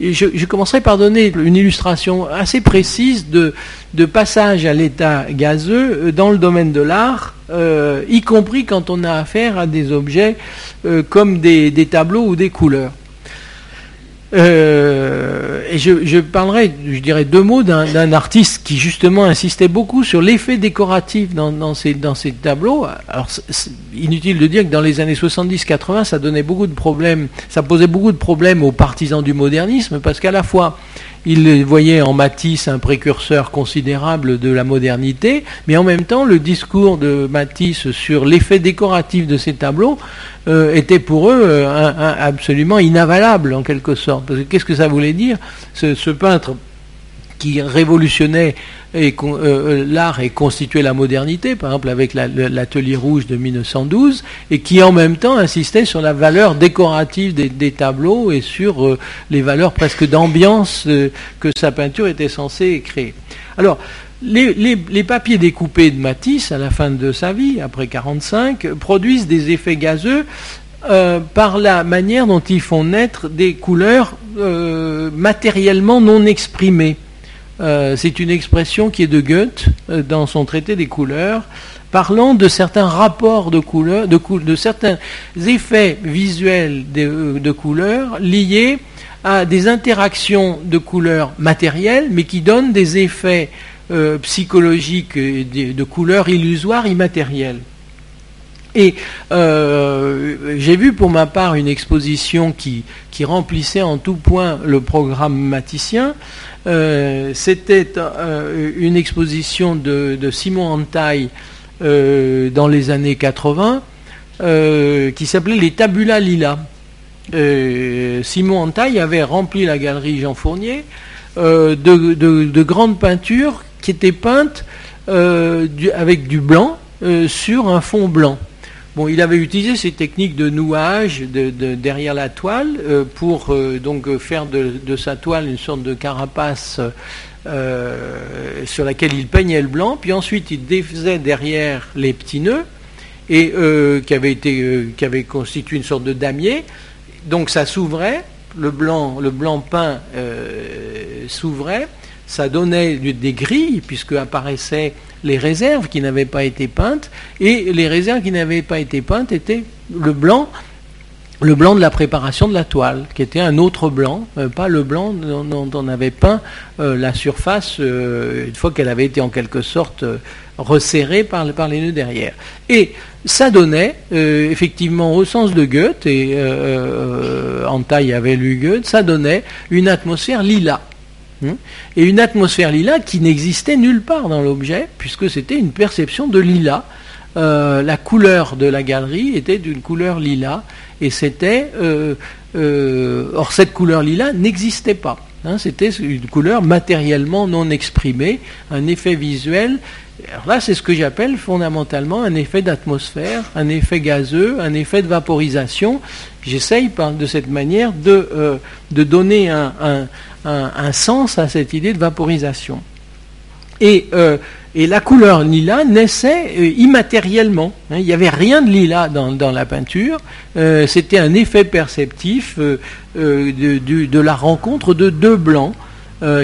je, commencerai par donner une illustration assez précise de, passage à l'état gazeux euh, dans le domaine de l'art, euh, y compris quand on a affaire à des objets comme des tableaux ou des couleurs. Euh, je, parlerai, je dirais deux mots d'un artiste qui justement insistait beaucoup sur l'effet décoratif dans, ces tableaux. Alors, inutile de dire que dans les années 70-80, ça donnait beaucoup de problèmes, ça posait beaucoup de problèmes aux partisans du modernisme, parce qu'à la fois il voyait en Matisse un précurseur considérable de la modernité, mais en même temps, le discours de Matisse sur l'effet décoratif de ces tableaux euh, était pour eux euh, absolument inavalable, en quelque sorte. qu'est-ce que ça voulait dire? Ce peintre qui révolutionnait euh, euh, l'art et constituait la modernité, par exemple avec l'atelier rouge de 1912, et qui en même temps insistait sur la valeur décorative des, tableaux et sur euh, les valeurs presque d'ambiance que sa peinture était censée créer. Alors, les, papiers découpés de Matisse à la fin de sa vie, après 1945, produisent des effets gazeux par la manière dont ils font naître des couleurs matériellement non exprimées. Euh, c'est une expression qui est de Goethe euh, dans son traité des couleurs, parlant de certains rapports de couleurs, de, certains effets visuels de, couleurs liés à des interactions de couleurs matérielles, mais qui donnent des effets euh, psychologiques de, de couleurs illusoires immatérielles. Et j'ai vu pour ma part une exposition qui, qui, remplissait en tout point le programme maticien, euh, c'était euh, une exposition de, Simon Antaille euh, dans les années 80 qui s'appelait Les Tabula Lila. Simon Antaille avait rempli la galerie Jean Fournier de, grandes peintures qui étaient peintes avec du blanc sur un fond blanc. Il avait utilisé ces techniques de nouage derrière la toile euh, pour euh, donc faire de, sa toile une sorte de carapace euh, sur laquelle il peignait le blanc, puis ensuite il défaisait derrière les petits nœuds qui avait constitué une sorte de damier. Donc ça s'ouvrait, le blanc le blanc peint s'ouvrait, ça donnait des grilles puisque apparaissaient les réserves qui n'avaient pas été peintes, et les réserves qui n'avaient pas été peintes étaient le blanc, le blanc de la préparation de la toile, qui était un autre blanc, euh, pas le blanc dont, on avait peint euh, la surface euh, une fois qu'elle avait été en quelque sorte resserrée par, les nœuds derrière. Et ça donnait, effectivement, au sens de Goethe, et Antaille avait lu Goethe, ça donnait une atmosphère lilas. Hmm? Et une atmosphère lila qui n'existait nulle part dans l'objet, puisque c'était une perception de lila. Euh, la couleur de la galerie était d'une couleur lila, et c'était. Euh, euh, or, cette couleur lila n'existait pas. Hein. c'était une couleur matériellement non exprimée, un effet visuel. Alors là, c'est ce que j'appelle fondamentalement un effet d'atmosphère, un effet gazeux, un effet de vaporisation. J'essaye de cette manière de, de donner un un, sens à cette idée de vaporisation. Et, euh, et la couleur lila naissait euh, immatériellement. Hein. il n'y avait rien de lilas dans, la peinture. Euh, c'était un effet perceptif de, de, la rencontre de deux blancs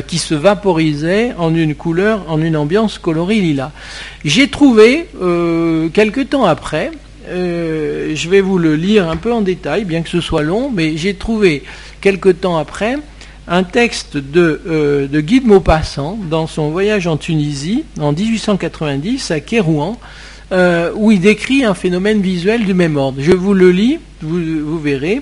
qui se vaporisaient en une couleur, en une ambiance colorée lila. J'ai trouvé, quelque temps après, je vais vous le lire un peu en détail, bien que ce soit long, mais j'ai trouvé, quelque temps après, un texte de, euh, de Guy de Maupassant dans son voyage en Tunisie en 1890 à Kérouan, euh, où il décrit un phénomène visuel du même ordre. Je vous le lis, vous, verrez.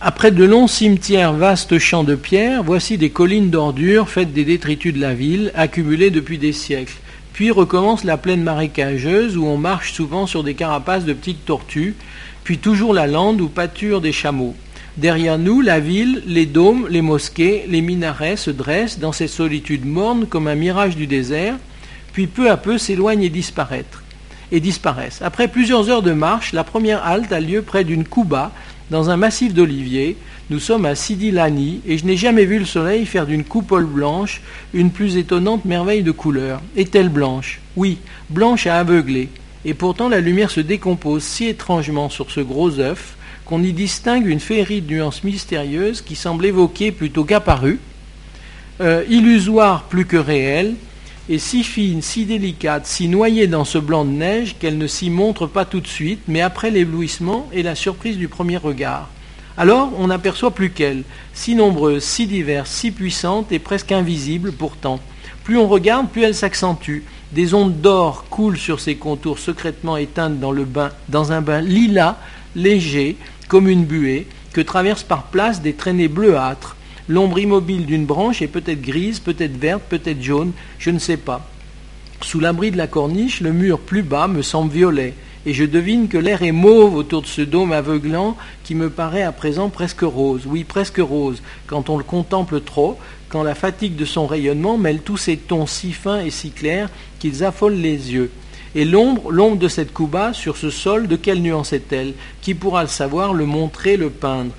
Après de longs cimetières, vastes champs de pierre, voici des collines d'ordures faites des détritus de la ville, accumulées depuis des siècles. Puis recommence la plaine marécageuse où on marche souvent sur des carapaces de petites tortues, puis toujours la lande où pâturent des chameaux. Derrière nous, la ville, les dômes, les mosquées, les minarets se dressent dans cette solitude morne comme un mirage du désert, puis peu à peu s'éloignent et disparaissent. Et disparaissent. Après plusieurs heures de marche, la première halte a lieu près d'une Kouba, dans un massif d'oliviers. Nous sommes à Sidi Lani, et je n'ai jamais vu le soleil faire d'une coupole blanche une plus étonnante merveille de couleur. Est-elle blanche? Oui, blanche à aveugler. Et pourtant la lumière se décompose si étrangement sur ce gros œuf qu'on y distingue une féerie de nuances mystérieuses qui semble évoquer plutôt qu'apparue, euh, illusoire plus que réelle, et si fine, si délicate, si noyée dans ce blanc de neige qu'elle ne s'y montre pas tout de suite, mais après l'éblouissement et la surprise du premier regard. Alors on n'aperçoit plus qu'elle, si nombreuse, si diverse, si puissante et presque invisible pourtant. Plus on regarde, plus elle s'accentue. Des ondes d'or coulent sur ses contours secrètement éteintes dans dans un bain lilas, léger, comme une buée, que traversent par places des traînées bleuâtres. L'ombre immobile d'une branche est peut-être grise, peut-être verte, peut-être jaune, je ne sais pas. Sous l'abri de la corniche, le mur plus bas me semble violet, et je devine que l'air est mauve autour de ce dôme aveuglant qui me paraît à présent presque rose, oui presque rose, quand on le contemple trop, quand la fatigue de son rayonnement mêle tous ces tons si fins et si clairs qu'ils affolent les yeux. Et l'ombre, l'ombre de cette Cuba sur ce sol, de quelle nuance est-elle? Qui pourra le savoir, le montrer, le peindre?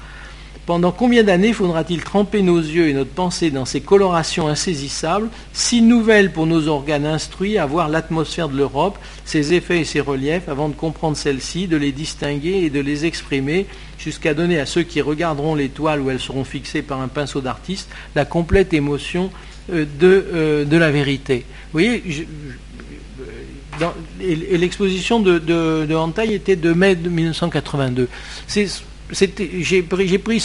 Pendant combien d'années faudra-t-il tremper nos yeux et notre pensée dans ces colorations insaisissables, si nouvelles pour nos organes instruits à voir l'atmosphère de l'Europe, ses effets et ses reliefs, avant de comprendre celles-ci, de les distinguer et de les exprimer, jusqu'à donner à ceux qui regarderont les toiles où elles seront fixées par un pinceau d'artiste la complète émotion euh, de, euh, de la vérité? Et, l'exposition de, de, était de mai 1982. C'est j'ai pris,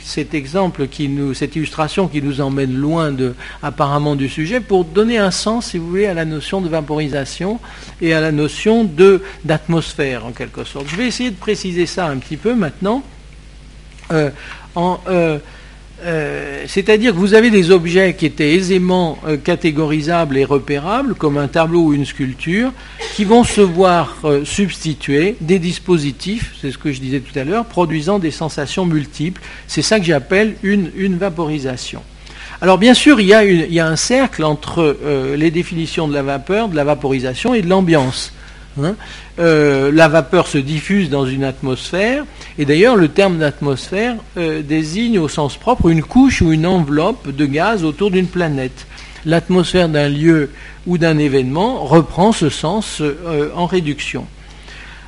cet exemple, cette illustration qui nous emmène loin de, apparemment du sujet, pour donner un sens, si vous voulez, à la notion de vaporisation et à la notion d'atmosphère, en quelque sorte. Je vais essayer de préciser ça un petit peu maintenant. Euh, en, euh, euh, c'est-à-dire que vous avez des objets qui étaient aisément euh, catégorisables et repérables, comme un tableau ou une sculpture, qui vont se voir euh, substituer des dispositifs, c'est ce que je disais tout à l'heure, produisant des sensations multiples. C'est ça que j'appelle une, vaporisation. Alors bien sûr, il y a, un cercle entre les définitions de la vapeur, de la vaporisation et de l'ambiance. Hein. Euh, la vapeur se diffuse dans une atmosphère, et d'ailleurs le terme d'atmosphère euh, désigne au sens propre une couche ou une enveloppe de gaz autour d'une planète. L'atmosphère d'un lieu ou d'un événement reprend ce sens euh, en réduction.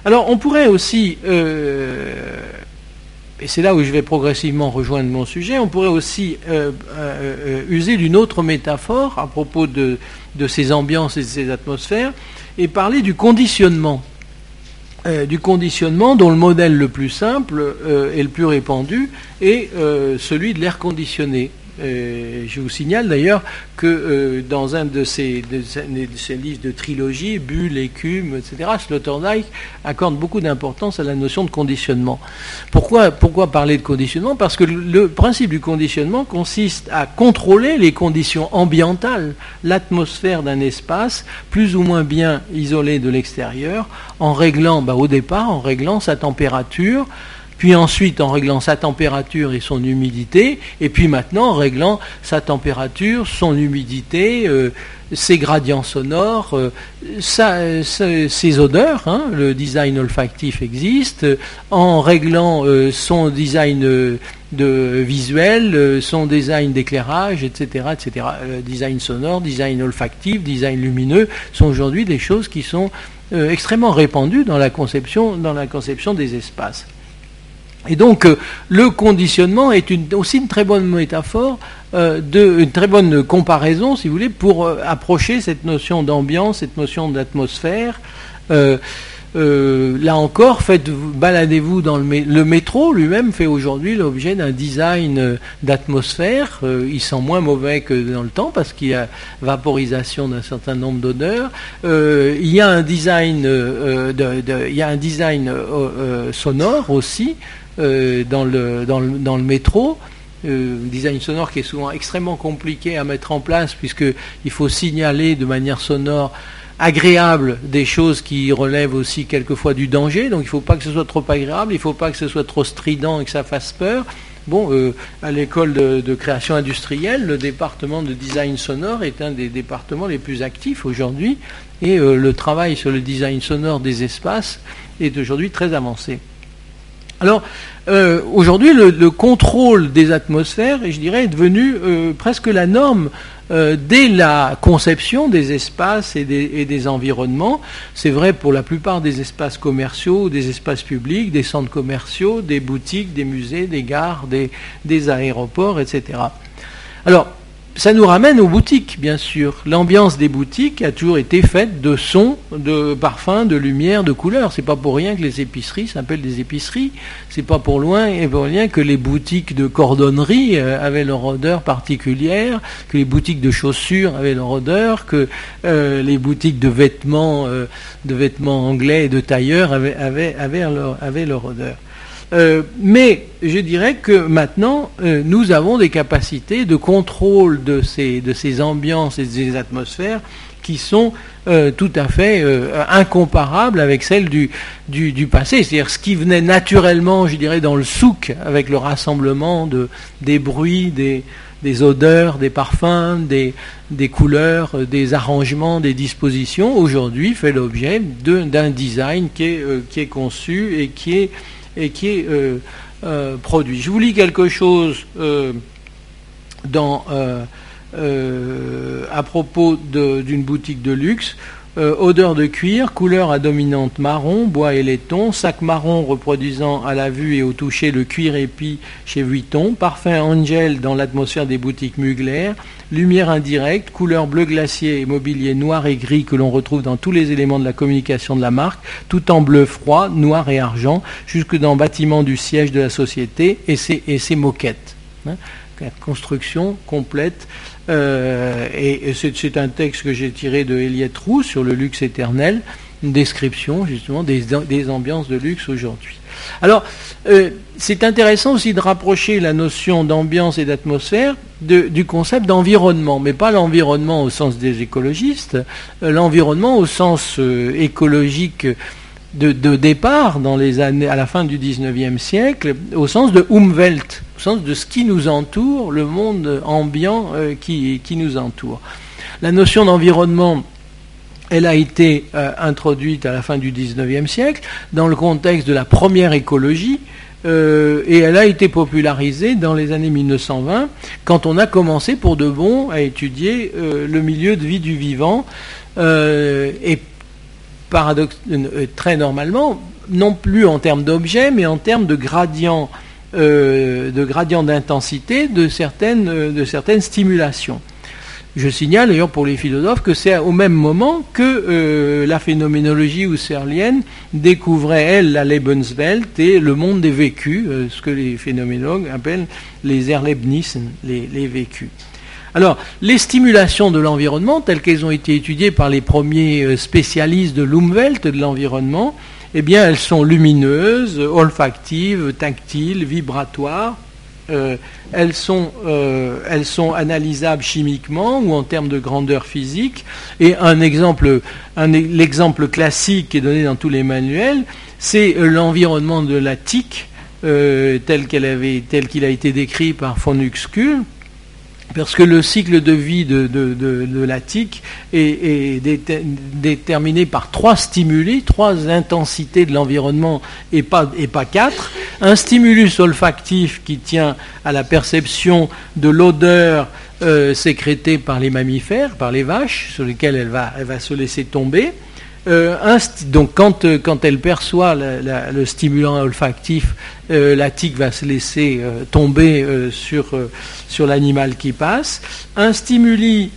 Alors on pourrait aussi, et c'est là où je vais progressivement rejoindre mon sujet, on pourrait aussi user d'une autre métaphore à propos de, de ces ambiances et de ces atmosphères, et parler du conditionnement. Euh, du conditionnement dont le modèle le plus simple euh, et le plus répandu est euh, celui de l'air conditionné. Euh, je vous signale d'ailleurs que euh, dans un de ces, de, livres de trilogie, Bulle, Écume, etc., Sloterdijk accorde beaucoup d'importance à la notion de conditionnement. Pourquoi, pourquoi parler de conditionnement? Parce que le principe du conditionnement consiste à contrôler les conditions ambientales, l'atmosphère d'un espace, plus ou moins bien isolé de l'extérieur, en réglant, bah, au départ, en réglant sa température, puis ensuite en réglant sa température et son humidité, et puis maintenant en réglant sa température, son humidité, euh, ses gradients sonores, euh, ses odeurs, hein, le design olfactif existe, en réglant euh, son design de visuel, son design d'éclairage, etc., etc. design sonore, design olfactif, design lumineux sont aujourd'hui des choses qui sont extrêmement répandues dans la conception, dans la conception des espaces. Et donc euh, le conditionnement est aussi une très bonne métaphore, euh, une très bonne comparaison, si vous voulez, pour euh, approcher cette notion d'ambiance, cette notion d'atmosphère. là encore, baladez-vous dans le, le métro lui-même fait aujourd'hui l'objet d'un design d'atmosphère. il sent moins mauvais que dans le temps parce qu'il y a vaporisation d'un certain nombre d'odeurs. il y a un design, il y a un design sonore aussi. Euh, dans, le, métro. Euh, design sonore qui est souvent extrêmement compliqué à mettre en place puisqu'il faut signaler de manière sonore agréable des choses qui relèvent aussi quelquefois du danger. Donc il ne faut pas que ce soit trop agréable, il ne faut pas que ce soit trop strident et que ça fasse peur. Bon, euh, à l'école de, création industrielle, le département de design sonore est un des départements les plus actifs aujourd'hui et le travail sur le design sonore des espaces est aujourd'hui très avancé. Alors, euh, aujourd'hui, le, contrôle des atmosphères, je dirais, est devenu euh, presque la norme euh, dès la conception des espaces et des, environnements. C'est vrai pour la plupart des espaces commerciaux, des espaces publics, des centres commerciaux, des boutiques, des musées, des gares, des, des aéroports, etc. Alors, ça nous ramène aux boutiques, bien sûr. L'ambiance des boutiques a toujours été faite de sons, de parfums, de lumière, de couleurs. C'est pas pour rien que les épiceries s'appellent des épiceries. C'est pas pour rien que les boutiques de cordonnerie euh, avaient leur odeur particulière, que les boutiques de chaussures avaient leur odeur, que euh, les boutiques de vêtements, euh, de vêtements anglais et de tailleurs avaient leur odeur. Euh, mais je dirais que maintenant, euh, nous avons des capacités de contrôle de ces, de ces ambiances et de ces atmosphères qui sont euh, tout à fait incomparables avec celles du, du, passé. C'est-à-dire ce qui venait naturellement, je dirais, dans le souk, avec le rassemblement de, des bruits, des, des odeurs, des parfums, des, des couleurs, des arrangements, des dispositions, aujourd'hui fait l'objet d'un design qui est, qui est conçu et qui est et qui est euh, euh, produit. Je vous lis quelque chose euh, à propos d'une boutique de luxe. Odeur de cuir, couleur à dominante marron, bois et laiton, sac marron reproduisant à la vue et au toucher le cuir épi chez Vuitton, parfum Angel dans l'atmosphère des boutiques Mugler, lumière indirecte, couleur bleu glacier et mobilier noir et gris que l'on retrouve dans tous les éléments de la communication de la marque, tout en bleu froid, noir et argent, jusque dans bâtiment du siège de la société et ses, et moquettes. Hein. construction complète. Euh, et, c'est un texte que j'ai tiré de Eliette Roux sur le luxe éternel, une description justement des, des ambiances de luxe aujourd'hui. Alors, euh, c'est intéressant aussi de rapprocher la notion d'ambiance et d'atmosphère du concept d'environnement, mais pas l'environnement au sens des écologistes, euh, l'environnement au sens écologique de, départ dans les années, à la fin du 19e siècle, au sens de Umwelt, au sens de ce qui nous entoure, le monde ambiant qui, qui nous entoure. La notion d'environnement elle a été euh, introduite à la fin du XIXe siècle dans le contexte de la première écologie euh, et elle a été popularisée dans les années 1920 quand on a commencé pour de bon à étudier euh, le milieu de vie du vivant et paradoxe, très normalement, non plus en termes d'objets mais en termes de gradient de gradient d'intensité de certaines, de certaines stimulations. Je signale d'ailleurs pour les philosophes que c'est au même moment que euh, la phénoménologie husserlienne découvrait, elle, la Lebenswelt et le monde des vécus, euh, ce que les phénoménologues appellent les Erlebnissen, les, vécus. Alors, les stimulations de l'environnement, telles qu'elles ont été étudiées par les premiers euh, spécialistes de l'Umwelt, de l'environnement, eh bien, elles sont lumineuses, olfactives, tactiles, vibratoires, euh, elles, sont, euh, elles sont analysables chimiquement ou en termes de grandeur physique. Et un exemple, l'exemple classique qui est donné dans tous les manuels, c'est l'environnement de la tique euh, tel qu'il a été décrit par von Uxküll parce que le cycle de vie de, tique est, déterminé par trois stimuli, trois intensités de l'environnement et pas, quatre. Un stimulus olfactif qui tient à la perception de l'odeur euh, sécrétée par les mammifères, par les vaches, sur lesquelles elle va se laisser tomber. Euh, donc quand, euh, quand, elle perçoit le stimulant olfactif, euh, la tique va se laisser tomber sur, l'animal qui passe. Un stimuli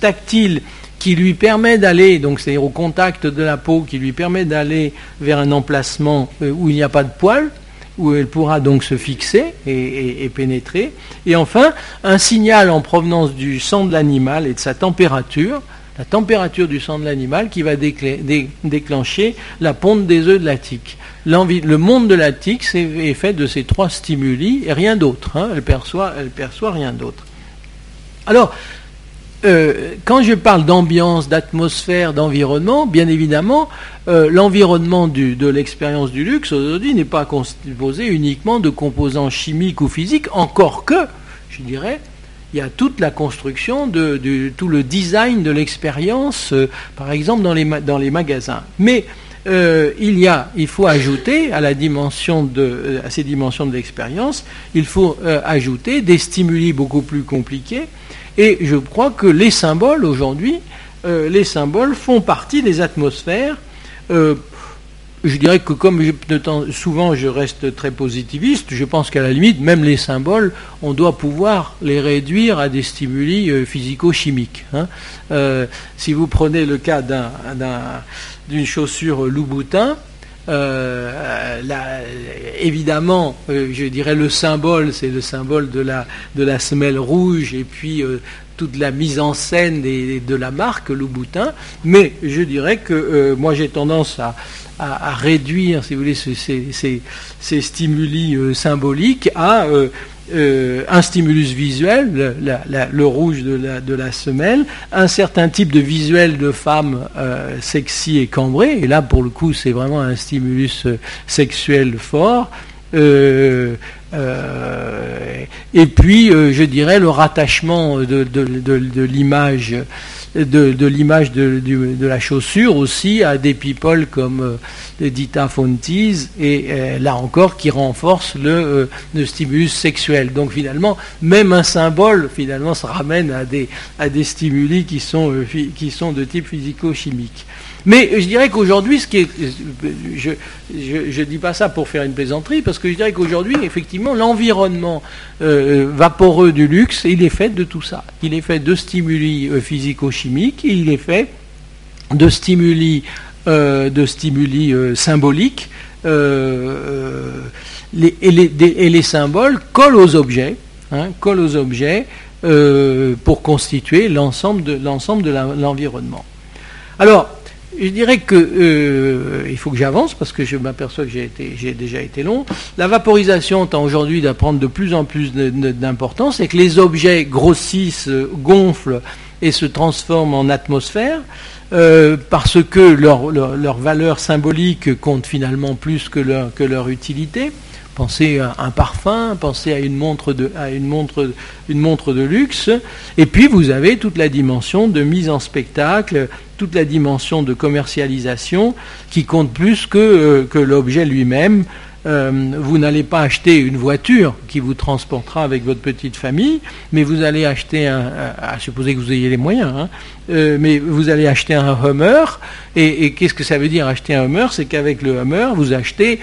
tactile qui lui permet d'aller, donc c'est-à-dire au contact de la peau, qui lui permet d'aller vers un emplacement où il n'y a pas de poils, où elle pourra donc se fixer et, pénétrer. Et enfin, un signal en provenance du sang de l'animal et de sa température, la température du sang de l'animal qui va déclencher la ponte des œufs de la tique. Le monde de la tique est fait de ces trois stimuli et rien d'autre. Hein. Elle, perçoit, elle perçoit rien d'autre. Alors, euh, quand je parle d'ambiance, d'atmosphère, d'environnement, bien évidemment, euh, l'environnement de l'expérience du luxe aujourd'hui n'est pas composé uniquement de composants chimiques ou physiques, encore que, je dirais, il y a toute la construction de, tout le design de l'expérience, euh, par exemple dans les, magasins. Mais il y a, il faut ajouter à la dimension de, à ces dimensions de l'expérience, il faut ajouter des stimuli beaucoup plus compliqués. Et je crois que les symboles aujourd'hui, les symboles font partie des atmosphères je dirais que comme souvent je reste très positiviste, je pense qu'à la limite, même les symboles, on doit pouvoir les réduire à des stimuli euh, physico-chimiques. Hein. Euh, si vous prenez le cas d'une chaussure Louboutin, euh, évidemment, je dirais le symbole, c'est le symbole de la, de la semelle rouge et puis toute la mise en scène de la marque Louboutin. Mais je dirais que moi j'ai tendance à, réduire, si vous voulez, ces, stimuli euh, symboliques à euh, euh, un stimulus visuel, le, rouge de la, de la, semelle, un certain type de visuel de femme sexy et cambrée, et là pour le coup c'est vraiment un stimulus sexuel fort, et puis je dirais le rattachement de, l'image de, de, la chaussure aussi à des people comme euh, Dita Fontis et euh, là encore qui renforce euh, le, stimulus sexuel. Donc finalement, même un symbole finalement se ramène à des, à des stimuli qui sont, qui sont de type physico-chimique. Mais je dirais qu'aujourd'hui, ce qui est, je ne dis pas ça pour faire une plaisanterie, parce que je dirais qu'aujourd'hui, effectivement, l'environnement euh, vaporeux du luxe, il est fait de tout ça. Il est fait de stimuli euh, physico-chimiques, il est fait de stimuli, euh, de stimuli symboliques, et, les, symboles collent aux objets, hein, collent aux objets pour constituer l'ensemble de l'ensemble de l'environnement. Alors, je dirais que euh, il faut que j'avance parce que je m'aperçois que j'ai déjà été long. La vaporisation tend aujourd'hui à prendre de plus en plus d'importance et que les objets grossissent, gonflent et se transforment en atmosphère euh, parce que leur, leur, valeur symbolique compte finalement plus que leur utilité. Pensez à un parfum, pensez à une montre de, à luxe. Et puis vous avez toute la dimension de mise en spectacle, toute la dimension de commercialisation qui compte plus que, euh, l'objet lui-même. Euh, vous n'allez pas acheter une voiture qui vous transportera avec votre petite famille, mais vous allez acheter un, à supposer que vous ayez les moyens, hein, euh, mais vous allez acheter un Hummer. Et, et qu'est-ce que ça veut dire acheter un Hummer? C'est qu'avec le Hummer, vous achetez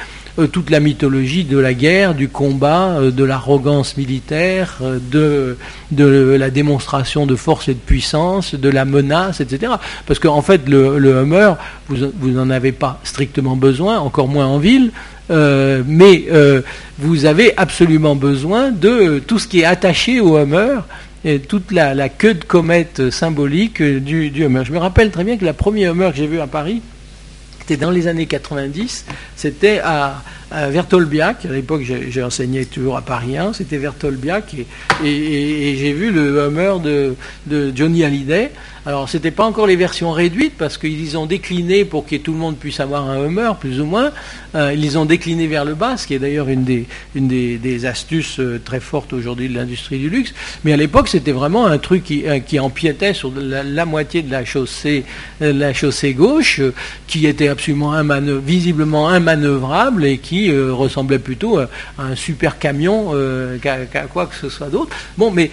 toute la mythologie de la guerre, du combat, euh, de l'arrogance militaire, euh, de, de la démonstration de force et de puissance, de la menace, etc. Parce qu'en fait, le, le Hummer, vous n'en avez pas strictement besoin, encore moins en ville, mais vous avez absolument besoin de tout ce qui est attaché au Hummer et toute la, queue de comète symbolique du, du Hummer. Je me rappelle très bien que la première Hummer que j'ai vue à Paris, c'était dans les années 90, c'était à, Vertolbiac, à l'époque j'ai enseigné toujours à Paris 1, c'était Vertolbiac, et, j'ai vu le Hummer de, de Johnny Hallyday, alors, ce n'était pas encore les versions réduites parce qu'ils ont décliné pour que tout le monde puisse avoir un Hummer, plus ou moins. Euh, ils les ont décliné vers le bas, ce qui est d'ailleurs une, des, des, astuces euh, très fortes aujourd'hui de l'industrie du luxe. Mais à l'époque, c'était vraiment un truc qui, euh, empiétait sur la, moitié de la chaussée, la chaussée gauche, qui était absolument visiblement immanœuvrable et qui ressemblait plutôt à, un super camion qu'à quoi que ce soit d'autre. Bon, mais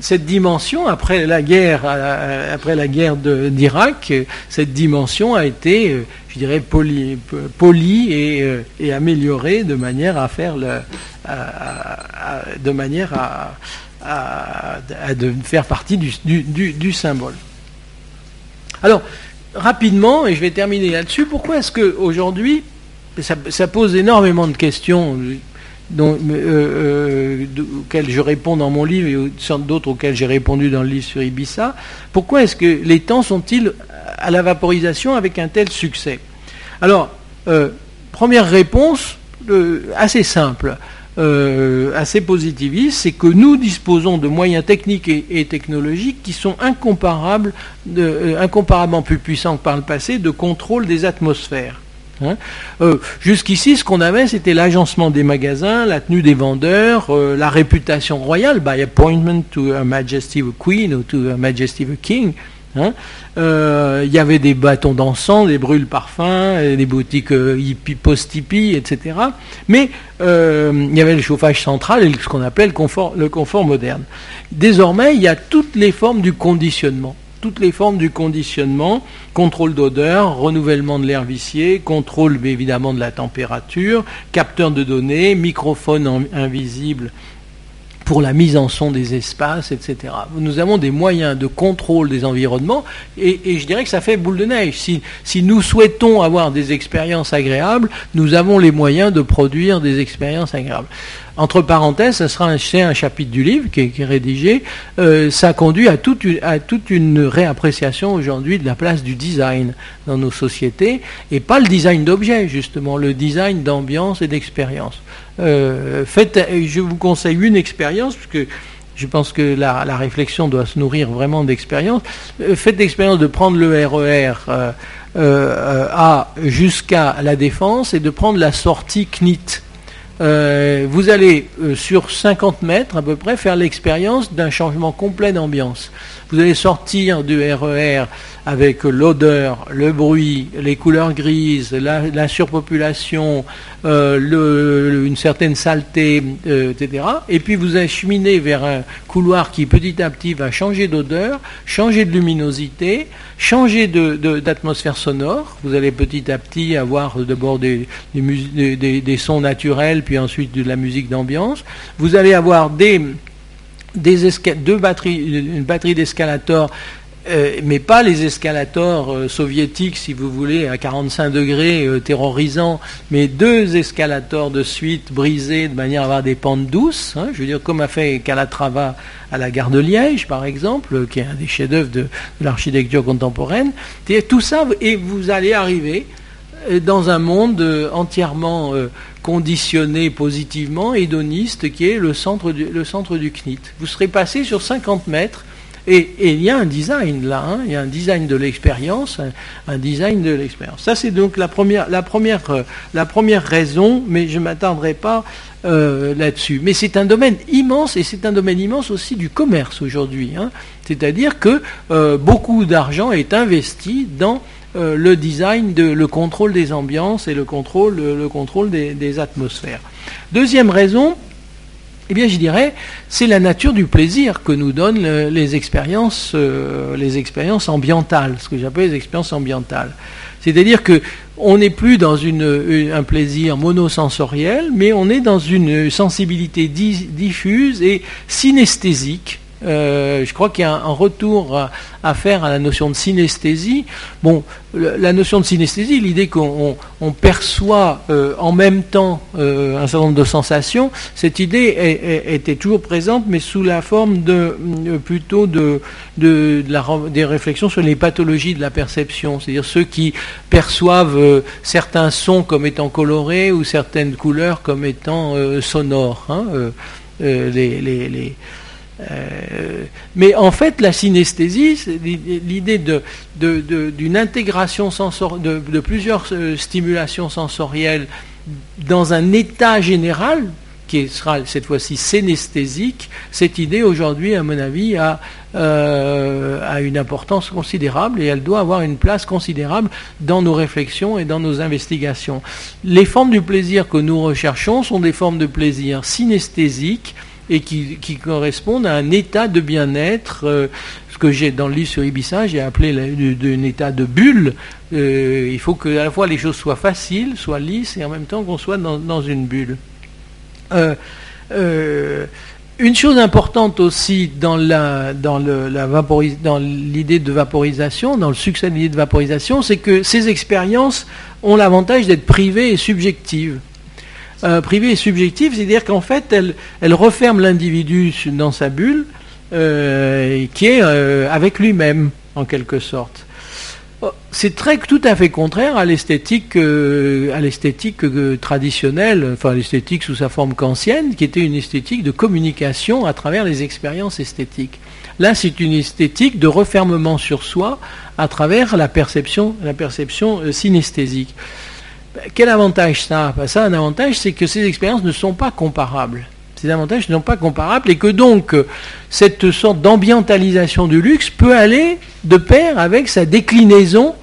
cette dimension, après la guerre, euh, après la guerre d'Irak, cette dimension a été, euh, je dirais, polie, euh, et, améliorée de manière à faire de manière à, de faire partie du, symbole. Alors, rapidement, et je vais terminer là-dessus, pourquoi est-ce qu'aujourd'hui, ça pose énormément de questions euh, euh, auxquels je réponds dans mon livre et d'autres auxquels j'ai répondu dans le livre sur Ibiza. Pourquoi est-ce que les temps sont-ils à la vaporisation avec un tel succès? Alors, euh, première réponse assez simple, assez positiviste, c'est que nous disposons de moyens techniques et, technologiques qui sont incomparables, incomparablement plus puissants que par le passé de contrôle des atmosphères. Hein. Euh, jusqu'ici, ce qu'on avait, c'était l'agencement des magasins, la tenue des vendeurs, euh, la réputation royale, by appointment to a majesty of queen ou to a majesty of king. Hein. Euh, il y avait des bâtons d'encens, des brûles parfums, des boutiques euh, post-hippie, etc. Mais il y avait le chauffage central et ce qu'on appelle le confort moderne. Désormais, il y a toutes les formes du conditionnement toutes les formes du conditionnement, contrôle d'odeur, renouvellement de l'air vicié, contrôle évidemment de la température, capteur de données, microphone invisible pour la mise en son des espaces, etc. Nous avons des moyens de contrôle des environnements et, je dirais que ça fait boule de neige. Si, nous souhaitons avoir des expériences agréables, nous avons les moyens de produire des expériences agréables. Entre parenthèses, ce sera un, chapitre du livre qui est, rédigé. Euh, ça conduit à toute, une, réappréciation aujourd'hui de la place du design dans nos sociétés et pas le design d'objets justement, le design d'ambiance et d'expérience. Euh, faites, je vous conseille une expérience, puisque je pense que la, réflexion doit se nourrir vraiment d'expérience. Euh, faites l'expérience de prendre le RER euh, euh, jusqu'à la Défense et de prendre la sortie CNIT. Vous allez sur 50 mètres à peu près faire l'expérience d'un changement complet d'ambiance. Vous allez sortir du RER avec l'odeur, le bruit, les couleurs grises, la, surpopulation, euh, une certaine saleté, euh, etc. Et puis vous acheminez vers un couloir qui petit à petit va changer d'odeur, changer de luminosité, changer d'atmosphère sonore. Vous allez petit à petit avoir d'abord des, sons naturels, puis ensuite de la musique d'ambiance. Vous allez avoir deux batteries, une batterie d'escalators euh, mais pas les escalators euh, soviétiques, si vous voulez, à 45 degrés, euh, terrorisants, mais deux escalators de suite brisés de manière à avoir des pentes douces. Hein, je veux dire, comme a fait Calatrava à la gare de Liège, par exemple, qui est un des chefs-d'œuvre de, l'architecture contemporaine. tout ça, et vous allez arriver dans un monde entièrement conditionné positivement, hédoniste, qui est le centre du, le centre du CNIT. Vous serez passé sur 50 mètres et, il y a un design là, hein. il y a un design de l'expérience, un, design de l'expérience. Ça c'est donc la première, la première, euh, la première raison, mais je ne m'attendrai pas euh, là-dessus. Mais c'est un domaine immense et c'est un domaine immense aussi du commerce aujourd'hui. Hein. C'est-à-dire que euh, beaucoup d'argent est investi dans le design, de, le contrôle des ambiances et le contrôle, le contrôle des atmosphères. Deuxième raison, eh bien, je dirais, c'est la nature du plaisir que nous donnent les expériences, euh, les expériences ambientales, ce que j'appelle les expériences ambientales. C'est-à-dire que on n'est plus dans un plaisir monosensoriel, mais on est dans une sensibilité diffuse et synesthésique euh, je crois qu'il y a un, retour à, faire à la notion de synesthésie. Bon, la notion de synesthésie, l'idée qu'on perçoit euh, en même temps euh, un certain nombre de sensations, cette idée était toujours présente, mais sous la forme de plutôt de, des réflexions sur les pathologies de la perception, c'est-à-dire ceux qui perçoivent certains sons comme étant colorés ou certaines couleurs comme étant sonores. Hein, euh, mais en fait, la synesthésie, l'idée d'une intégration de, de, plusieurs euh, stimulations sensorielles dans un état général qui sera cette fois-ci synesthésique. Cette idée aujourd'hui, à mon avis, a, euh, a une importance considérable et elle doit avoir une place considérable dans nos réflexions et dans nos investigations. Les formes du plaisir que nous recherchons sont des formes de plaisir synesthésiques et qui, correspondent à un état de bien-être, euh, ce que j'ai dans le livre sur Ibiza, j'ai appelé un état de bulle. Euh, il faut que à la fois les choses soient faciles, soient lisses, et en même temps qu'on soit dans, une bulle. Euh, une chose importante aussi dans l'idée de vaporisation, dans le succès de l'idée de vaporisation, c'est que ces expériences ont l'avantage d'être privées et subjectives euh, privée et subjective, c'est-à-dire qu'en fait, elle, referme l'individu dans sa bulle, euh, qui est euh, avec lui-même, en quelque sorte. Oh, c'est très tout à fait contraire à l'esthétique, à l'esthétique traditionnelle, enfin l'esthétique sous sa forme kantienne, qui était une esthétique de communication à travers les expériences esthétiques. Là, c'est une esthétique de refermement sur soi à travers la perception, la perception synesthésique. Quel avantage ça Ça? Un avantage, c'est que ces expériences ne sont pas comparables. ces avantages ne sont pas comparables et que donc cette sorte d'ambientalisation du luxe peut aller de pair avec sa déclinaison,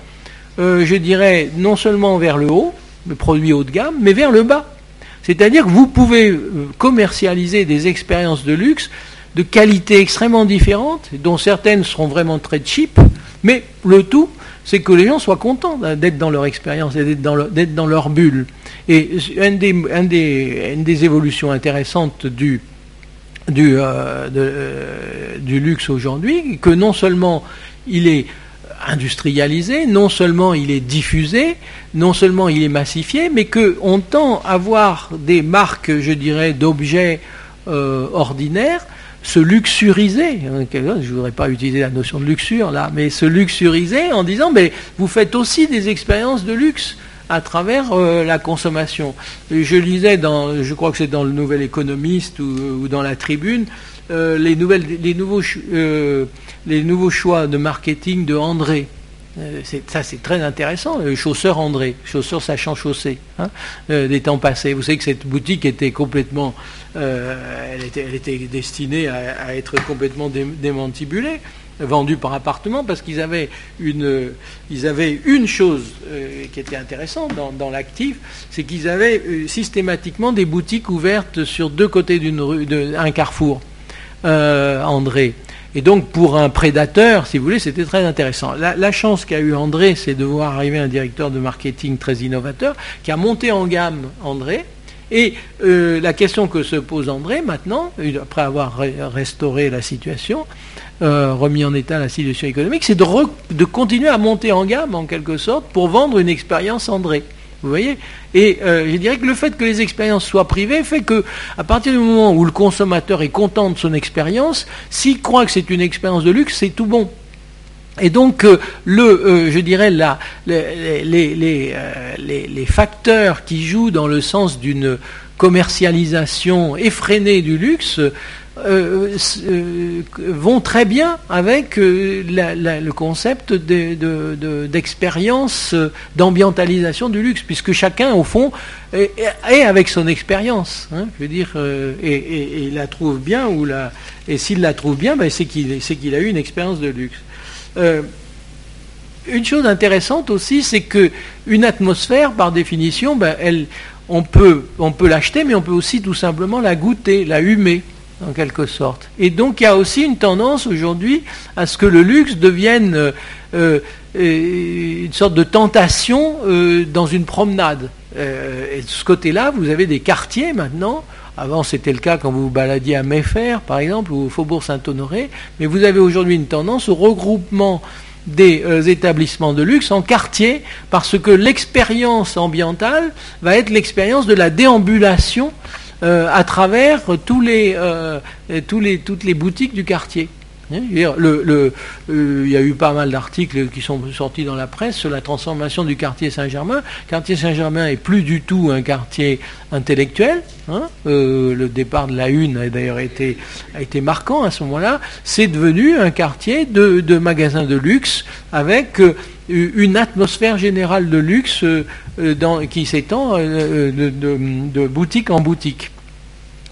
je dirais, non seulement vers le haut, le produit haut de gamme, mais vers le bas. C'est-à-dire que vous pouvez commercialiser des expériences de luxe de qualité extrêmement différentes, dont certaines seront vraiment très cheap, mais le tout, c'est que les gens soient contents d'être dans leur expérience et d'être dans, leur bulle. Et une des, évolutions intéressantes du, euh, euh, du luxe aujourd'hui, que non seulement il est industrialisé, non seulement il est diffusé, non seulement il est massifié, mais qu'on tend à des marques, je dirais, d'objets euh, ordinaires se luxuriser, hein, je ne voudrais pas utiliser la notion de luxure là, mais se luxuriser en disant mais vous faites aussi des expériences de luxe à travers euh, la consommation. Je lisais dans, je crois que c'est dans le Nouvel Économiste ou, dans la Tribune, euh, euh, les nouveaux choix de marketing de André. Ça, c'est très intéressant. Le chausseur André, chausseur sachant chausser, hein, des temps passés. Vous savez que cette boutique était complètement euh, elle, était, destinée à, être complètement démantibulée, vendue par appartement, parce qu'ils avaient une, avaient une chose euh, qui était intéressante dans, l'actif, c'est qu'ils avaient euh, systématiquement des boutiques ouvertes sur deux côtés d'un carrefour, André. Et donc pour un prédateur, si vous voulez, c'était très intéressant. La, chance qu'a eu André, c'est de voir arriver un directeur de marketing très innovateur, qui a monté en gamme André, et euh, la question que se pose André maintenant, après avoir restauré la situation, euh, remis en état la situation économique, c'est de, continuer à monter en gamme en quelque sorte pour vendre une expérience André. Vous voyez Et euh, je dirais que le fait que les expériences soient privées fait que, à partir du moment où le consommateur est content de son expérience, s'il croit que c'est une expérience de luxe, c'est tout bon. Et donc, euh, le, euh, je dirais, la, les, les, les, les, facteurs qui jouent dans le sens d'une commercialisation effrénée du luxe vont très bien avec le concept d'expérience, de, d'ambientalisation du luxe, puisque chacun, au fond, est, avec son expérience. Hein, je veux dire, et, la trouve bien, ou la, et s'il la trouve bien, ben, c'est qu'il a eu une expérience de luxe. Euh, une chose intéressante aussi, c'est que une atmosphère, par définition, ben, on peut, on peut l'acheter, mais on peut aussi tout simplement la goûter, la humer, en quelque sorte. Et donc il y a aussi une tendance aujourd'hui à ce que le luxe devienne euh, euh, une sorte de tentation dans une promenade. et de ce côté-là, vous avez des quartiers maintenant avant, c'était le cas quand vous vous baladiez à Méfer, par exemple, ou au Faubourg Saint-Honoré. Mais vous avez aujourd'hui une tendance au regroupement des euh, établissements de luxe en quartier, parce que l'expérience ambientale va être l'expérience de la déambulation euh, à travers tous les, euh, tous les, toutes les boutiques du quartier. Hein, euh, il y a eu pas mal d'articles qui sont sortis dans la presse sur la transformation du quartier Saint-Germain. Le quartier Saint-Germain est plus du tout un quartier intellectuel. Hein. Euh, le départ de la une a d'ailleurs été marquant à ce moment-là. C'est devenu un quartier de, magasins de luxe avec euh, une atmosphère générale de luxe qui s'étend de boutique en boutique.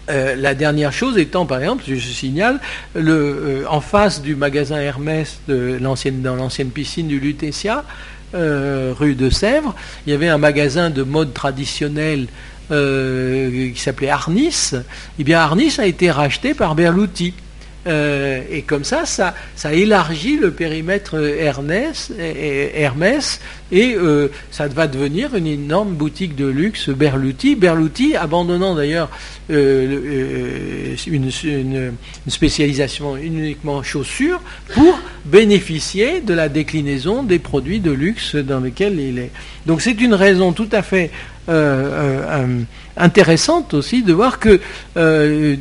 Euh, la dernière chose étant, par exemple, je signale, le, euh, en face du magasin Hermès dans l'ancienne piscine du Lutetia, euh, rue de Sèvres, il y avait un magasin de mode traditionnel qui s'appelait Arnis. Eh bien, Arnis a été racheté par Berluti. Euh, et comme ça, ça, élargit le périmètre Hermès, Hermès et euh, ça va devenir une énorme boutique de luxe Berluti. Berluti, abandonnant d'ailleurs euh, une, une, spécialisation uniquement chaussures pour bénéficier de la déclinaison des produits de luxe dans lesquels il est. Donc c'est une raison tout à fait intéressante aussi de voir que euh,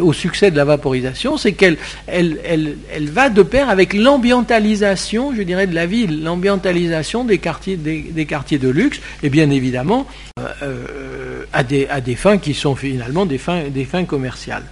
au succès de la vaporisation, c'est qu'elle elle, elle, va de pair avec l'ambientalisation, je dirais, de la ville, l'ambientalisation des quartiers, de luxe, et bien évidemment euh, euh, à, des, fins qui sont finalement des fins commerciales.